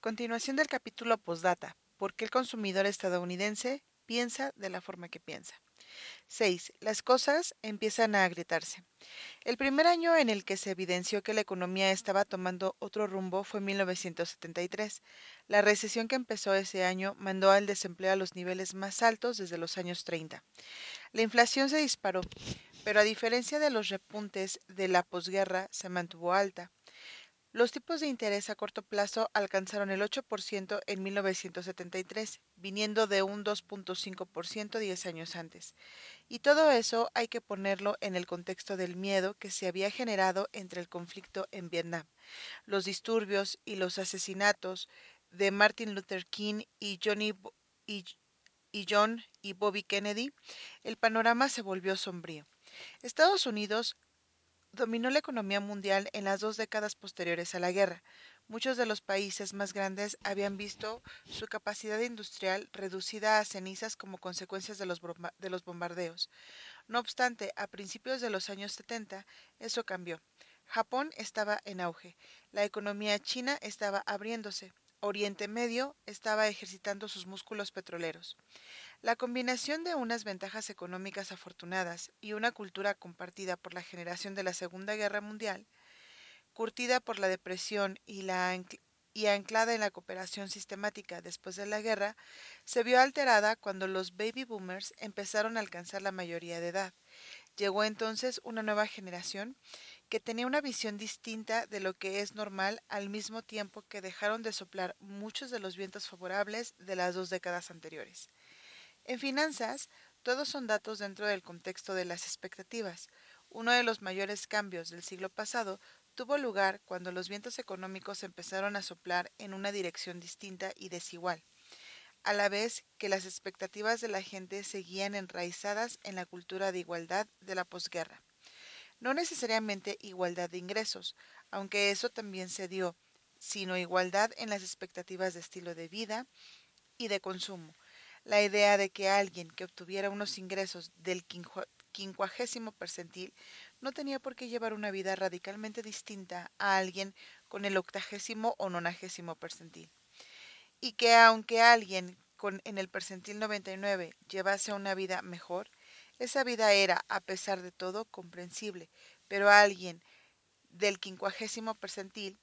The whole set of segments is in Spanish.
Continuación del capítulo Postdata. ¿Por qué el consumidor estadounidense piensa de la forma que piensa? 6. Las cosas empiezan a agrietarse. El primer año en el que se evidenció que la economía estaba tomando otro rumbo fue 1973. La recesión que empezó ese año mandó al desempleo a los niveles más altos desde los años 30. La inflación se disparó, pero a diferencia de los repuntes de la posguerra, se mantuvo alta. Los tipos de interés a corto plazo alcanzaron el 8% en 1973, viniendo de un 2.5% 10 años antes. Y todo eso hay que ponerlo en el contexto del miedo que se había generado entre el conflicto en Vietnam, los disturbios y los asesinatos de Martin Luther King y, y John y Bobby Kennedy, el panorama se volvió sombrío. Estados Unidos dominó la economía mundial en las dos décadas posteriores a la guerra. Muchos de los países más grandes habían visto su capacidad industrial reducida a cenizas como consecuencias de los, de los bombardeos. No obstante, a principios de los años 70 eso cambió. Japón estaba en auge, la economía china estaba abriéndose, Oriente Medio estaba ejercitando sus músculos petroleros. La combinación de unas ventajas económicas afortunadas y una cultura compartida por la generación de la Segunda Guerra Mundial, curtida por la depresión y, la y anclada en la cooperación sistemática después de la guerra, se vio alterada cuando los baby boomers empezaron a alcanzar la mayoría de edad. Llegó entonces una nueva generación que tenía una visión distinta de lo que es normal al mismo tiempo que dejaron de soplar muchos de los vientos favorables de las dos décadas anteriores. En finanzas, todos son datos dentro del contexto de las expectativas. Uno de los mayores cambios del siglo pasado tuvo lugar cuando los vientos económicos empezaron a soplar en una dirección distinta y desigual, a la vez que las expectativas de la gente seguían enraizadas en la cultura de igualdad de la posguerra. No necesariamente igualdad de ingresos, aunque eso también se dio, sino igualdad en las expectativas de estilo de vida y de consumo, la idea de que alguien que obtuviera unos ingresos del quincuagésimo percentil no tenía por qué llevar una vida radicalmente distinta a alguien con el octagésimo o nonagésimo percentil. Y que aunque alguien en el percentil 99 llevase una vida mejor, esa vida era, a pesar de todo, comprensible, pero alguien del quincuagésimo percentil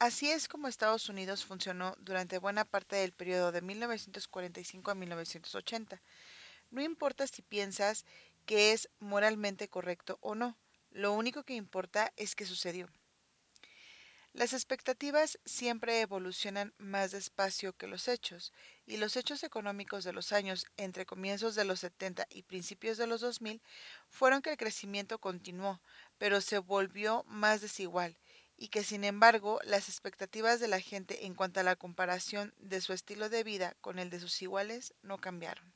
Así es como Estados Unidos funcionó durante buena parte del periodo de 1945 a 1980. No importa si piensas que es moralmente correcto o no, lo único que importa es que sucedió. Las expectativas siempre evolucionan más despacio que los hechos, y los hechos económicos de los años entre comienzos de los 70 y principios de los 2000 fueron que el crecimiento continuó, pero se volvió más desigual, y que sin embargo las expectativas de la gente en cuanto a la comparación de su estilo de vida con el de sus iguales no cambiaron.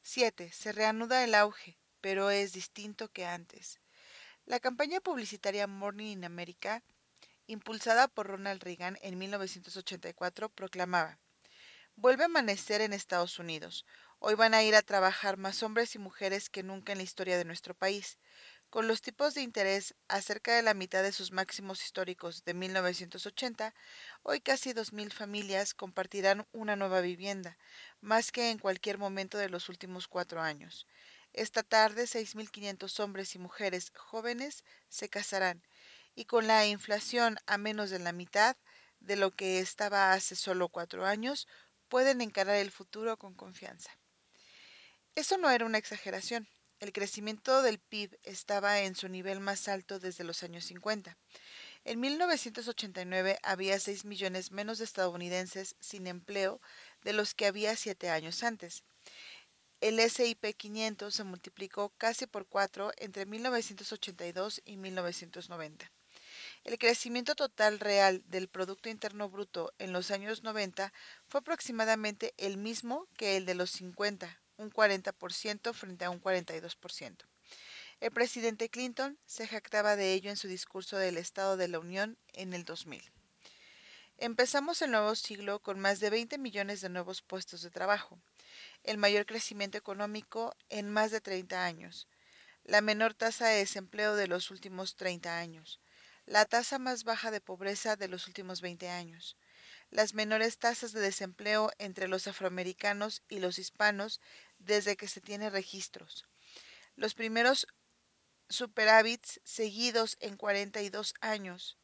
7. Se reanuda el auge, pero es distinto que antes. La campaña publicitaria Morning in America, impulsada por Ronald Reagan en 1984, proclamaba, Vuelve a amanecer en Estados Unidos. Hoy van a ir a trabajar más hombres y mujeres que nunca en la historia de nuestro país. Con los tipos de interés a cerca de la mitad de sus máximos históricos de 1980, hoy casi 2.000 familias compartirán una nueva vivienda, más que en cualquier momento de los últimos cuatro años. Esta tarde 6.500 hombres y mujeres jóvenes se casarán y con la inflación a menos de la mitad de lo que estaba hace solo cuatro años, pueden encarar el futuro con confianza. Eso no era una exageración. El crecimiento del PIB estaba en su nivel más alto desde los años 50. En 1989 había 6 millones menos de estadounidenses sin empleo de los que había siete años antes. El SIP 500 se multiplicó casi por cuatro entre 1982 y 1990. El crecimiento total real del Producto Interno Bruto en los años 90 fue aproximadamente el mismo que el de los 50, un 40% frente a un 42%. El presidente Clinton se jactaba de ello en su discurso del Estado de la Unión en el 2000. Empezamos el nuevo siglo con más de 20 millones de nuevos puestos de trabajo, el mayor crecimiento económico en más de 30 años, la menor tasa de desempleo de los últimos 30 años, la tasa más baja de pobreza de los últimos 20 años, las menores tasas de desempleo entre los afroamericanos y los hispanos desde que se tiene registros, los primeros superávits seguidos en 42 años,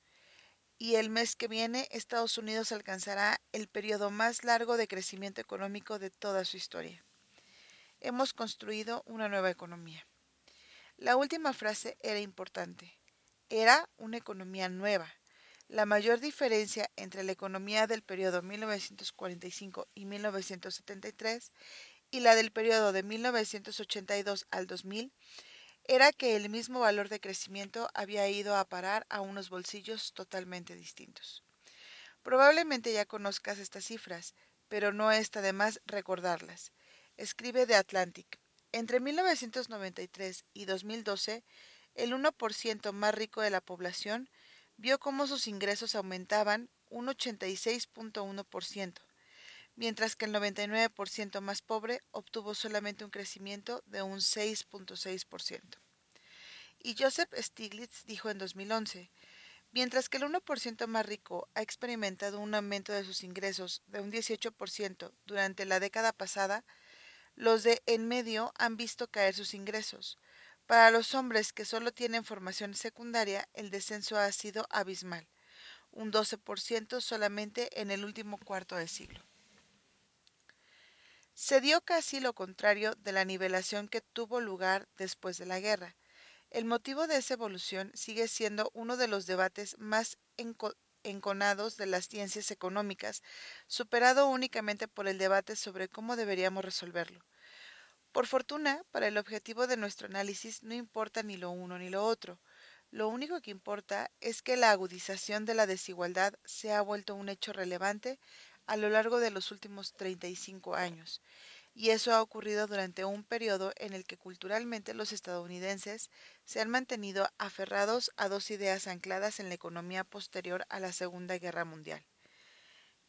y el mes que viene Estados Unidos alcanzará el periodo más largo de crecimiento económico de toda su historia. Hemos construido una nueva economía. La última frase era importante. Era una economía nueva. La mayor diferencia entre la economía del periodo 1945 y 1973 y la del periodo de 1982 al 2000 era que el mismo valor de crecimiento había ido a parar a unos bolsillos totalmente distintos. Probablemente ya conozcas estas cifras, pero no está de más recordarlas. Escribe The Atlantic. Entre 1993 y 2012, el 1% más rico de la población vio cómo sus ingresos aumentaban un 86.1%, mientras que el 99% más pobre obtuvo solamente un crecimiento de un 6.6%. Y Joseph Stiglitz dijo en 2011, mientras que el 1% más rico ha experimentado un aumento de sus ingresos de un 18% durante la década pasada, los de en medio han visto caer sus ingresos. Para los hombres que solo tienen formación secundaria, el descenso ha sido abismal, un 12% solamente en el último cuarto de siglo. Se dio casi lo contrario de la nivelación que tuvo lugar después de la guerra. El motivo de esa evolución sigue siendo uno de los debates más enconados de las ciencias económicas, superado únicamente por el debate sobre cómo deberíamos resolverlo. Por fortuna, para el objetivo de nuestro análisis no importa ni lo uno ni lo otro. Lo único que importa es que la agudización de la desigualdad se ha vuelto un hecho relevante a lo largo de los últimos 35 años, y eso ha ocurrido durante un periodo en el que culturalmente los estadounidenses se han mantenido aferrados a dos ideas ancladas en la economía posterior a la Segunda Guerra Mundial.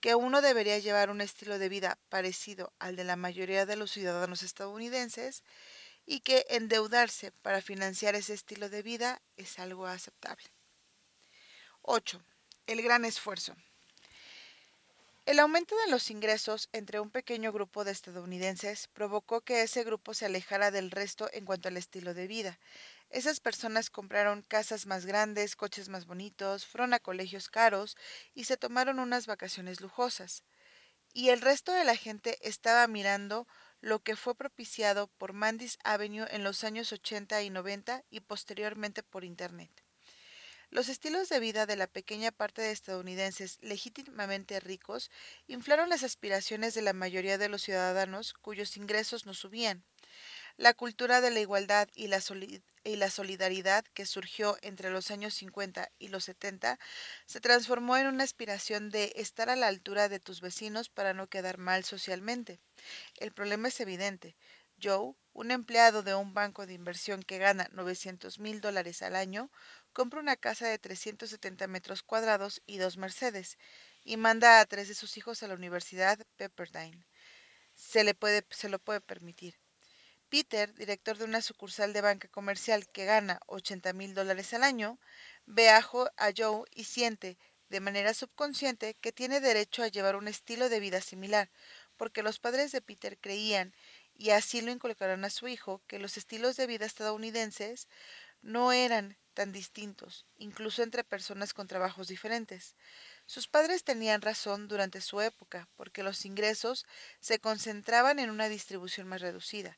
Que uno debería llevar un estilo de vida parecido al de la mayoría de los ciudadanos estadounidenses y que endeudarse para financiar ese estilo de vida es algo aceptable. 8. El gran esfuerzo. El aumento de los ingresos entre un pequeño grupo de estadounidenses provocó que ese grupo se alejara del resto en cuanto al estilo de vida. Esas personas compraron casas más grandes, coches más bonitos, fueron a colegios caros y se tomaron unas vacaciones lujosas. Y el resto de la gente estaba mirando lo que fue propiciado por Mandis Avenue en los años 80 y 90 y posteriormente por Internet. Los estilos de vida de la pequeña parte de estadounidenses legítimamente ricos inflaron las aspiraciones de la mayoría de los ciudadanos cuyos ingresos no subían. La cultura de la igualdad y la, solidaridad que surgió entre los años 50 y los 70 se transformó en una aspiración de estar a la altura de tus vecinos para no quedar mal socialmente. El problema es evidente. Joe, un empleado de un banco de inversión que gana 900 mil dólares al año, compra una casa de 370 metros cuadrados y dos Mercedes, y manda a tres de sus hijos a la Universidad Pepperdine. Se, le puede, se lo puede permitir. Peter, director de una sucursal de banca comercial que gana 80 mil dólares al año, ve a, Joe y siente, de manera subconsciente, que tiene derecho a llevar un estilo de vida similar, porque los padres de Peter creían, y así lo inculcaron a su hijo, que los estilos de vida estadounidenses no eran tan distintos, incluso entre personas con trabajos diferentes. Sus padres tenían razón durante su época, porque los ingresos se concentraban en una distribución más reducida,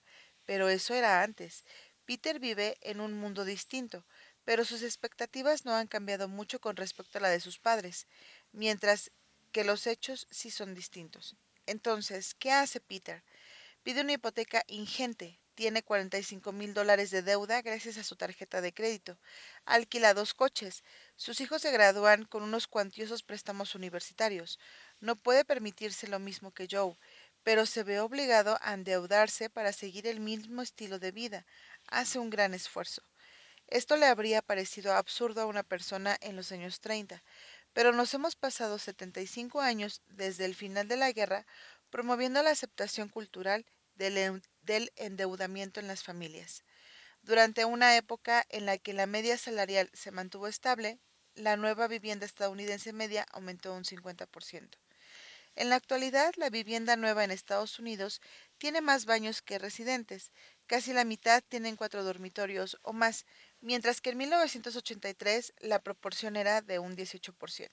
pero eso era antes. Peter vive en un mundo distinto, pero sus expectativas no han cambiado mucho con respecto a la de sus padres, mientras que los hechos sí son distintos. Entonces, ¿qué hace Peter? Pide una hipoteca ingente, tiene 45 mil dólares de deuda gracias a su tarjeta de crédito, alquila dos coches, sus hijos se gradúan con unos cuantiosos préstamos universitarios, no puede permitirse lo mismo que Joe, pero se ve obligado a endeudarse para seguir el mismo estilo de vida, hace un gran esfuerzo. Esto le habría parecido absurdo a una persona en los años 30, pero nos hemos pasado 75 años desde el final de la guerra promoviendo la aceptación cultural del, del, endeudamiento en las familias. Durante una época en la que la media salarial se mantuvo estable, la nueva vivienda estadounidense media aumentó un 50%. En la actualidad, la vivienda nueva en Estados Unidos tiene más baños que residentes. Casi la mitad tienen cuatro dormitorios o más, mientras que en 1983 la proporción era de un 18%.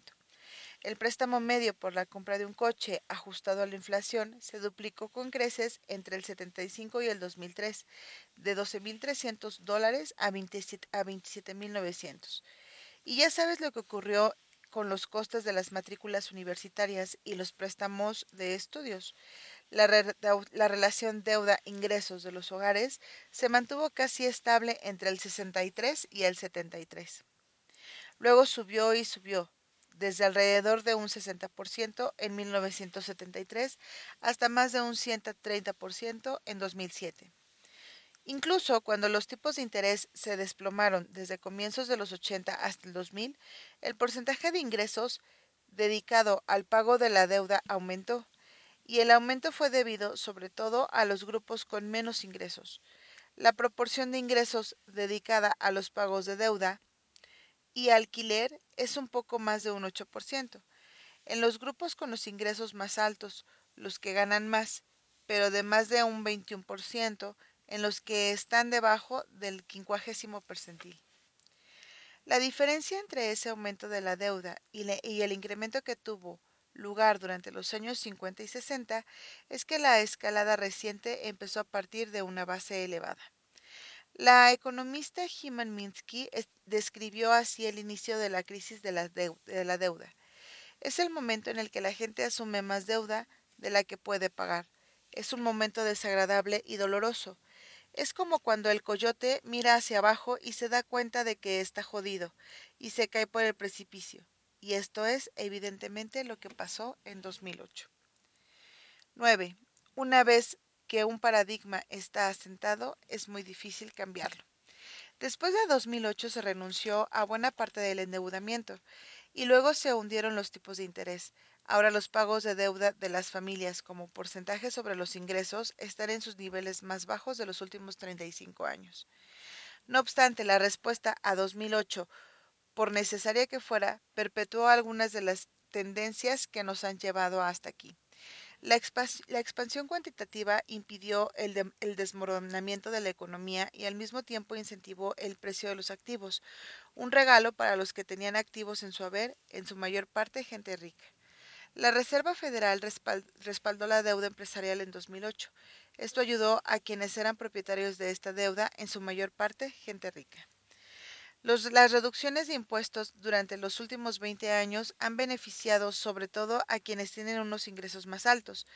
El préstamo medio por la compra de un coche ajustado a la inflación se duplicó con creces entre el 75 y el 2003, de 12.300 dólares a 27.900. Y ya sabes lo que ocurrió con los costes de las matrículas universitarias y los préstamos de estudios. La, re la relación deuda-ingresos de los hogares se mantuvo casi estable entre el 63 y el 73. Luego subió y subió, desde alrededor de un 60% en 1973 hasta más de un 130% en 2007. Incluso cuando los tipos de interés se desplomaron desde comienzos de los 80 hasta el 2000, el porcentaje de ingresos dedicado al pago de la deuda aumentó, y el aumento fue debido sobre todo a los grupos con menos ingresos. La proporción de ingresos dedicada a los pagos de deuda y alquiler es un poco más de un 8%. En los grupos con los ingresos más altos, los que ganan más, pero de más de un 21%, en los que están debajo del quincuagésimo percentil. La diferencia entre ese aumento de la deuda y, el incremento que tuvo lugar durante los años 50 y 60 es que la escalada reciente empezó a partir de una base elevada. La economista Hyman Minsky describió así el inicio de la crisis de la, de la deuda. Es el momento en el que la gente asume más deuda de la que puede pagar. Es un momento desagradable y doloroso. Es como cuando el coyote mira hacia abajo y se da cuenta de que está jodido y se cae por el precipicio. Y esto es evidentemente lo que pasó en 2008. 9. Una vez que un paradigma está asentado, es muy difícil cambiarlo. Después de 2008 se renunció a buena parte del endeudamiento y luego se hundieron los tipos de interés. Ahora los pagos de deuda de las familias como porcentaje sobre los ingresos están en sus niveles más bajos de los últimos 35 años. No obstante, la respuesta a 2008, por necesaria que fuera, perpetuó algunas de las tendencias que nos han llevado hasta aquí. La, expansión cuantitativa impidió el, desmoronamiento de la economía y al mismo tiempo incentivó el precio de los activos, un regalo para los que tenían activos en su haber, en su mayor parte gente rica. La Reserva Federal respald respaldó la deuda empresarial en 2008. Esto ayudó a quienes eran propietarios de esta deuda, en su mayor parte gente rica. Las reducciones de impuestos durante los últimos 20 años han beneficiado sobre todo a quienes tienen unos ingresos más altos.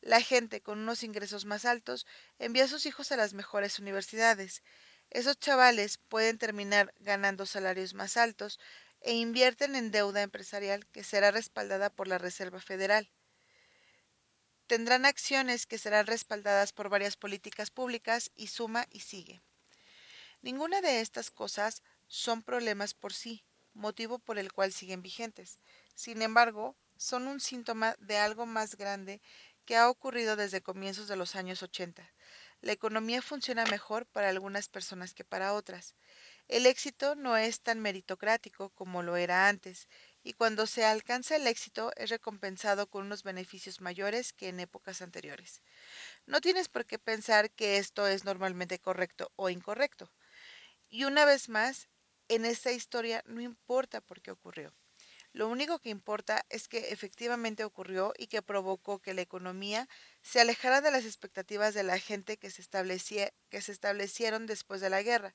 La gente con unos ingresos más altos envía a sus hijos a las mejores universidades. Esos chavales pueden terminar ganando salarios más altos e invierten en deuda empresarial que será respaldada por la Reserva Federal. Tendrán acciones que serán respaldadas por varias políticas públicas y suma y sigue. Ninguna de estas cosas son problemas por sí, motivo por el cual siguen vigentes. Sin embargo, son un síntoma de algo más grande que ha ocurrido desde comienzos de los años 80. La economía funciona mejor para algunas personas que para otras. El éxito no es tan meritocrático como lo era antes, y cuando se alcanza el éxito es recompensado con unos beneficios mayores que en épocas anteriores. No tienes por qué pensar que esto es normalmente correcto o incorrecto. Y una vez más, en esta historia no importa por qué ocurrió. Lo único que importa es que efectivamente ocurrió y que provocó que la economía se alejara de las expectativas de la gente que se, que se establecieron después de la guerra,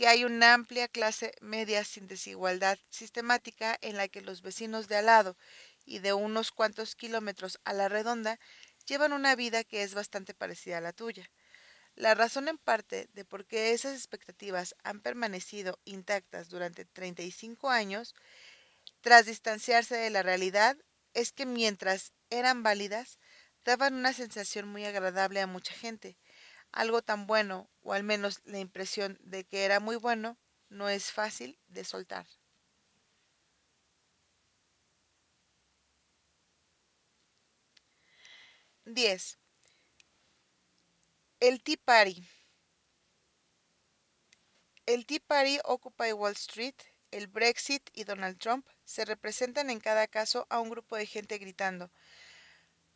que hay una amplia clase media sin desigualdad sistemática en la que los vecinos de al lado y de unos cuantos kilómetros a la redonda llevan una vida que es bastante parecida a la tuya. La razón en parte de por qué esas expectativas han permanecido intactas durante 35 años, tras distanciarse de la realidad, es que mientras eran válidas, daban una sensación muy agradable a mucha gente. Algo tan bueno, o al menos la impresión de que era muy bueno, no es fácil de soltar. Diez. El Tea Party. El Tea Party Occupy Wall Street el Brexit y Donald Trump se representan en cada caso a un grupo de gente gritando,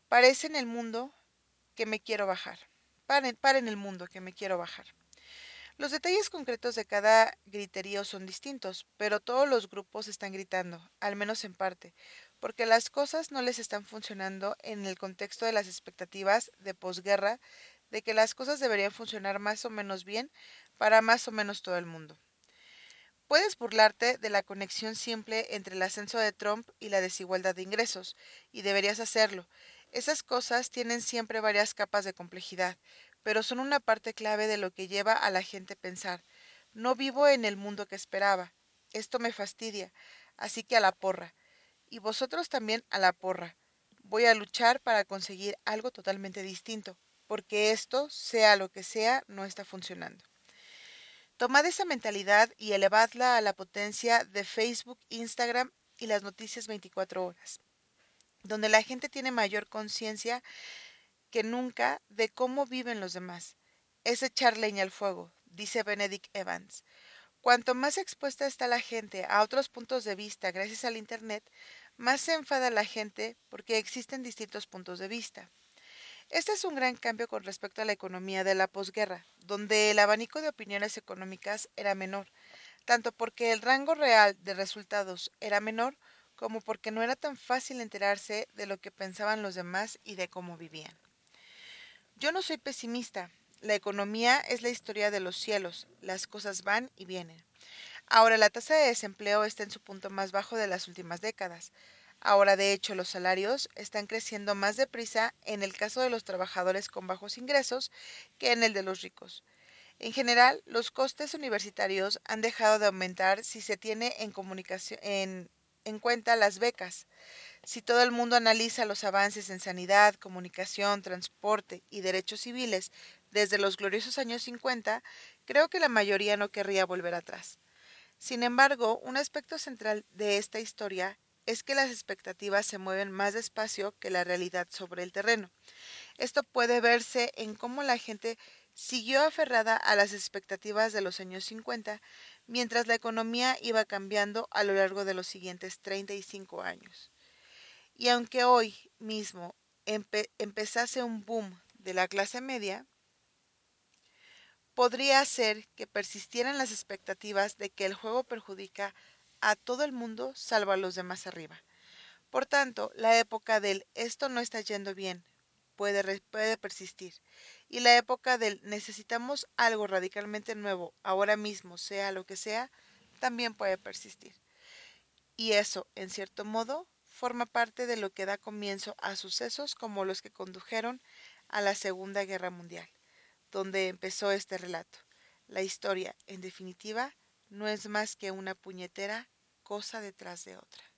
parecen el mundo que me quiero bajar, paren, paren el mundo que me quiero bajar. Los detalles concretos de cada griterío son distintos, pero todos los grupos están gritando, al menos en parte, porque las cosas no les están funcionando en el contexto de las expectativas de posguerra de que las cosas deberían funcionar más o menos bien para más o menos todo el mundo. Puedes burlarte de la conexión simple entre el ascenso de Trump y la desigualdad de ingresos, y deberías hacerlo. Esas cosas tienen siempre varias capas de complejidad, pero son una parte clave de lo que lleva a la gente a pensar, no vivo en el mundo que esperaba, esto me fastidia, así que a la porra. Y vosotros también a la porra. Voy a luchar para conseguir algo totalmente distinto, porque esto, sea lo que sea, no está funcionando. Tomad esa mentalidad y elevadla a la potencia de Facebook, Instagram y las noticias 24 horas, donde la gente tiene mayor conciencia que nunca de cómo viven los demás. Es echar leña al fuego, dice Benedict Evans. Cuanto más expuesta está la gente a otros puntos de vista gracias al Internet, más se enfada la gente porque existen distintos puntos de vista. Este es un gran cambio con respecto a la economía de la posguerra, donde el abanico de opiniones económicas era menor, tanto porque el rango real de resultados era menor como porque no era tan fácil enterarse de lo que pensaban los demás y de cómo vivían. Yo no soy pesimista. La economía es la historia de los cielos. Las cosas van y vienen. Ahora la tasa de desempleo está en su punto más bajo de las últimas décadas. Ahora, de hecho, los salarios están creciendo más deprisa en el caso de los trabajadores con bajos ingresos que en el de los ricos. En general, los costes universitarios han dejado de aumentar si se tiene en, en, en cuenta las becas. Si todo el mundo analiza los avances en sanidad, comunicación, transporte y derechos civiles desde los gloriosos años 50, creo que la mayoría no querría volver atrás. Sin embargo, un aspecto central de esta historia es que las expectativas se mueven más despacio que la realidad sobre el terreno. Esto puede verse en cómo la gente siguió aferrada a las expectativas de los años 50, mientras la economía iba cambiando a lo largo de los siguientes 35 años. Y aunque hoy mismo empe empezase un boom de la clase media, podría ser que persistieran las expectativas de que el juego perjudica a todo el mundo salvo a los demás arriba. Por tanto, la época del esto no está yendo bien puede, puede persistir y la época del necesitamos algo radicalmente nuevo ahora mismo, sea lo que sea, también puede persistir. Y eso, en cierto modo, forma parte de lo que da comienzo a sucesos como los que condujeron a la Segunda Guerra Mundial, donde empezó este relato. La historia, en definitiva, no es más que una puñetera cosa detrás de otra.